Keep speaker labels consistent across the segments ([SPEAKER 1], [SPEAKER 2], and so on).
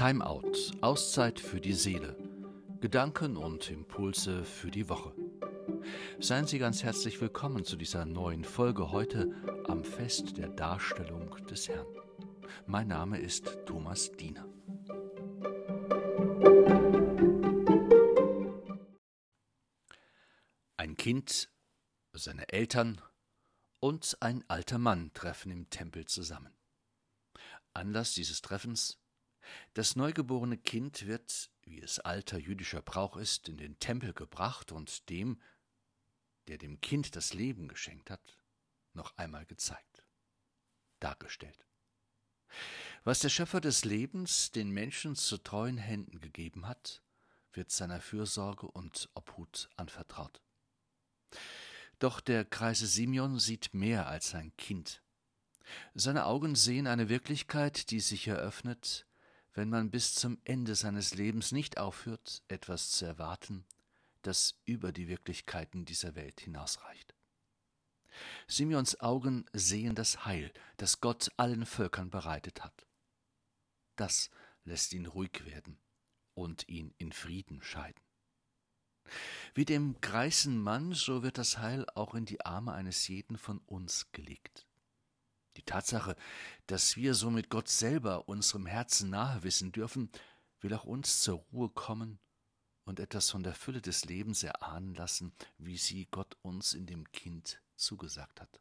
[SPEAKER 1] Timeout, Auszeit für die Seele. Gedanken und Impulse für die Woche. Seien Sie ganz herzlich willkommen zu dieser neuen Folge heute am Fest der Darstellung des Herrn. Mein Name ist Thomas Diener. Ein Kind, seine Eltern und ein alter Mann treffen im Tempel zusammen. Anlass dieses Treffens das neugeborene Kind wird, wie es alter jüdischer Brauch ist, in den Tempel gebracht und dem, der dem Kind das Leben geschenkt hat, noch einmal gezeigt, dargestellt. Was der Schöpfer des Lebens den Menschen zu treuen Händen gegeben hat, wird seiner Fürsorge und Obhut anvertraut. Doch der Kreise Simeon sieht mehr als ein Kind. Seine Augen sehen eine Wirklichkeit, die sich eröffnet, wenn man bis zum Ende seines Lebens nicht aufhört, etwas zu erwarten, das über die Wirklichkeiten dieser Welt hinausreicht. Simeons Augen sehen das Heil, das Gott allen Völkern bereitet hat. Das lässt ihn ruhig werden und ihn in Frieden scheiden. Wie dem greisen Mann, so wird das Heil auch in die Arme eines jeden von uns gelegt. Die Tatsache, dass wir somit Gott selber unserem Herzen nahe wissen dürfen, will auch uns zur Ruhe kommen und etwas von der Fülle des Lebens erahnen lassen, wie sie Gott uns in dem Kind zugesagt hat.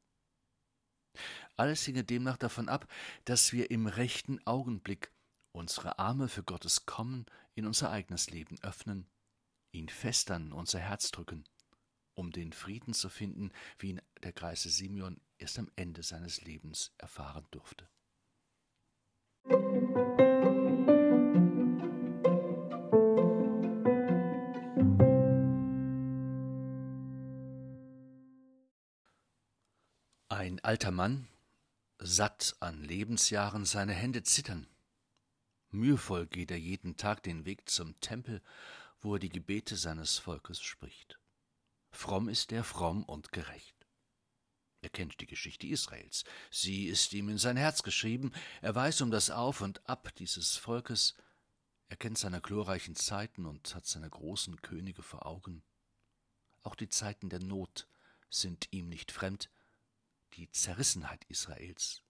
[SPEAKER 1] Alles hinge demnach davon ab, dass wir im rechten Augenblick unsere Arme für Gottes Kommen in unser eigenes Leben öffnen, ihn fest an unser Herz drücken, um den Frieden zu finden, wie ihn der Greise Simeon erst am Ende seines Lebens erfahren durfte. Ein alter Mann, satt an Lebensjahren, seine Hände zittern. Mühevoll geht er jeden Tag den Weg zum Tempel, wo er die Gebete seines Volkes spricht. Fromm ist er, fromm und gerecht. Er kennt die Geschichte Israels. Sie ist ihm in sein Herz geschrieben. Er weiß um das Auf und Ab dieses Volkes. Er kennt seine glorreichen Zeiten und hat seine großen Könige vor Augen. Auch die Zeiten der Not sind ihm nicht fremd. Die Zerrissenheit Israels,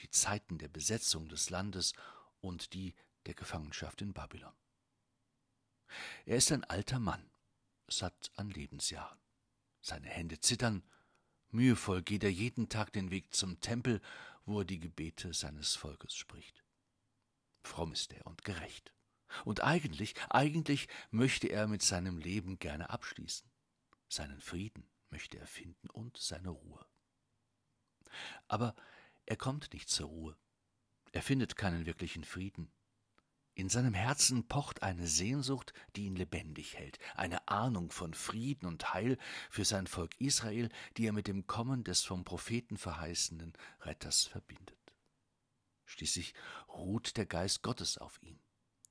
[SPEAKER 1] die Zeiten der Besetzung des Landes und die der Gefangenschaft in Babylon. Er ist ein alter Mann, satt an Lebensjahren. Seine Hände zittern, Mühevoll geht er jeden Tag den Weg zum Tempel, wo er die Gebete seines Volkes spricht. Fromm ist er und gerecht. Und eigentlich, eigentlich möchte er mit seinem Leben gerne abschließen. Seinen Frieden möchte er finden und seine Ruhe. Aber er kommt nicht zur Ruhe. Er findet keinen wirklichen Frieden. In seinem Herzen pocht eine Sehnsucht, die ihn lebendig hält, eine Ahnung von Frieden und Heil für sein Volk Israel, die er mit dem Kommen des vom Propheten verheißenen Retters verbindet. Schließlich ruht der Geist Gottes auf ihm.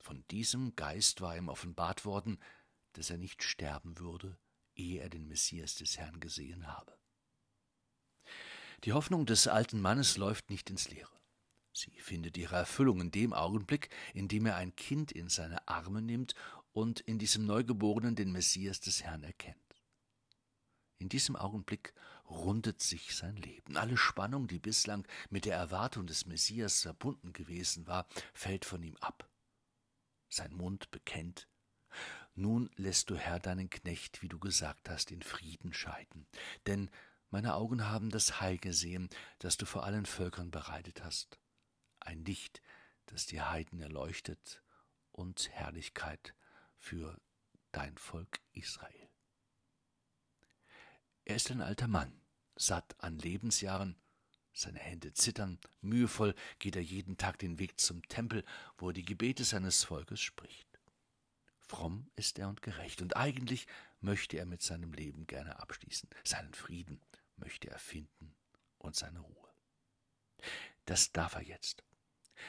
[SPEAKER 1] Von diesem Geist war ihm offenbart worden, dass er nicht sterben würde, ehe er den Messias des Herrn gesehen habe. Die Hoffnung des alten Mannes läuft nicht ins Leere. Sie findet ihre Erfüllung in dem Augenblick, in dem er ein Kind in seine Arme nimmt und in diesem Neugeborenen den Messias des Herrn erkennt. In diesem Augenblick rundet sich sein Leben. Alle Spannung, die bislang mit der Erwartung des Messias verbunden gewesen war, fällt von ihm ab. Sein Mund bekennt, nun lässt du Herr deinen Knecht, wie du gesagt hast, in Frieden scheiden, denn meine Augen haben das Heil gesehen, das du vor allen Völkern bereitet hast ein Licht, das die Heiden erleuchtet und Herrlichkeit für dein Volk Israel. Er ist ein alter Mann, satt an Lebensjahren, seine Hände zittern, mühevoll geht er jeden Tag den Weg zum Tempel, wo er die Gebete seines Volkes spricht. Fromm ist er und gerecht, und eigentlich möchte er mit seinem Leben gerne abschließen, seinen Frieden möchte er finden und seine Ruhe. Das darf er jetzt.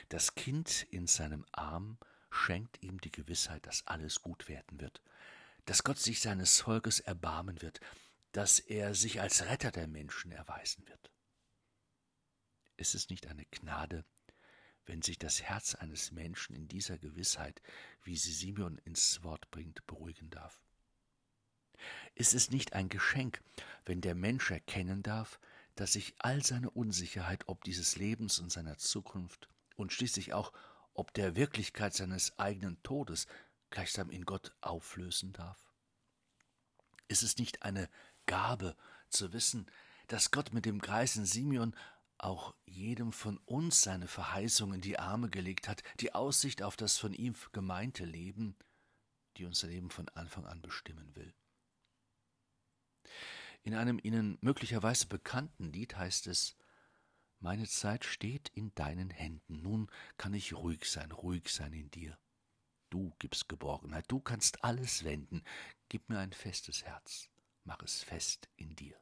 [SPEAKER 1] Das Kind in seinem Arm schenkt ihm die Gewissheit, dass alles gut werden wird, dass Gott sich seines Volkes erbarmen wird, dass er sich als Retter der Menschen erweisen wird. Ist es nicht eine Gnade, wenn sich das Herz eines Menschen in dieser Gewissheit, wie sie Simeon ins Wort bringt, beruhigen darf. Ist es nicht ein Geschenk, wenn der Mensch erkennen darf, dass sich all seine Unsicherheit ob dieses Lebens und seiner Zukunft und schließlich auch ob der Wirklichkeit seines eigenen Todes gleichsam in Gott auflösen darf? Ist es nicht eine Gabe zu wissen, dass Gott mit dem Greisen Simeon auch jedem von uns seine Verheißung in die Arme gelegt hat, die Aussicht auf das von ihm gemeinte Leben, die unser Leben von Anfang an bestimmen will. In einem Ihnen möglicherweise bekannten Lied heißt es Meine Zeit steht in deinen Händen, nun kann ich ruhig sein, ruhig sein in dir. Du gibst Geborgenheit, du kannst alles wenden, gib mir ein festes Herz, mach es fest in dir.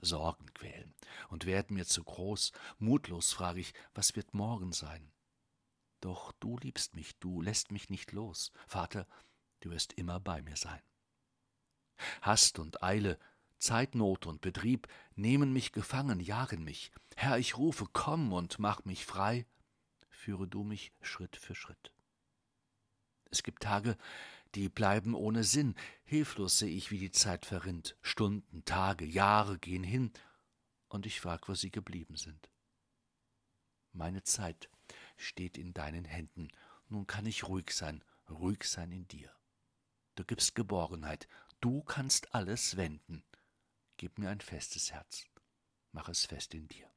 [SPEAKER 1] Sorgen quälen und werden mir zu groß. Mutlos frage ich, was wird morgen sein? Doch du liebst mich, du lässt mich nicht los. Vater, du wirst immer bei mir sein. Hast und Eile, Zeitnot und Betrieb nehmen mich gefangen, jagen mich. Herr, ich rufe, komm und mach mich frei. Führe du mich Schritt für Schritt. Es gibt Tage, die bleiben ohne Sinn. Hilflos sehe ich, wie die Zeit verrinnt. Stunden, Tage, Jahre gehen hin, und ich frag, wo sie geblieben sind. Meine Zeit steht in deinen Händen. Nun kann ich ruhig sein, ruhig sein in dir. Du gibst Geborgenheit, du kannst alles wenden. Gib mir ein festes Herz, mach es fest in dir.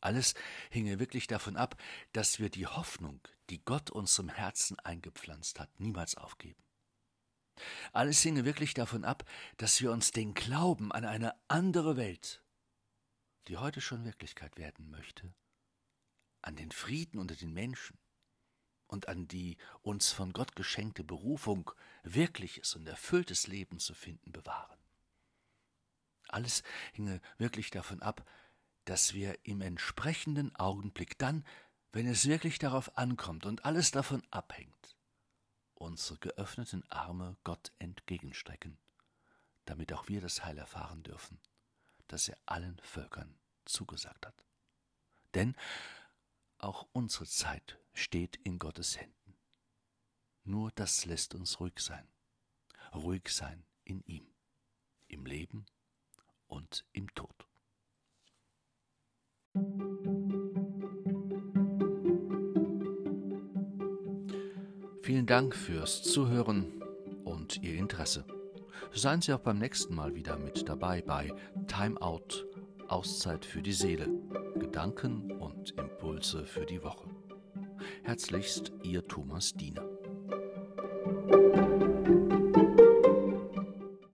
[SPEAKER 1] Alles hinge wirklich davon ab, dass wir die Hoffnung, die Gott unserem Herzen eingepflanzt hat, niemals aufgeben. Alles hinge wirklich davon ab, dass wir uns den Glauben an eine andere Welt, die heute schon Wirklichkeit werden möchte, an den Frieden unter den Menschen und an die uns von Gott geschenkte Berufung, wirkliches und erfülltes Leben zu finden, bewahren. Alles hinge wirklich davon ab, dass wir im entsprechenden Augenblick dann, wenn es wirklich darauf ankommt und alles davon abhängt, unsere geöffneten Arme Gott entgegenstrecken, damit auch wir das Heil erfahren dürfen, das er allen Völkern zugesagt hat. Denn auch unsere Zeit steht in Gottes Händen. Nur das lässt uns ruhig sein, ruhig sein in ihm, im Leben und im Tod. Vielen Dank fürs Zuhören und Ihr Interesse. Seien Sie auch beim nächsten Mal wieder mit dabei bei Time Out, Auszeit für die Seele, Gedanken und Impulse für die Woche. Herzlichst Ihr Thomas Diener.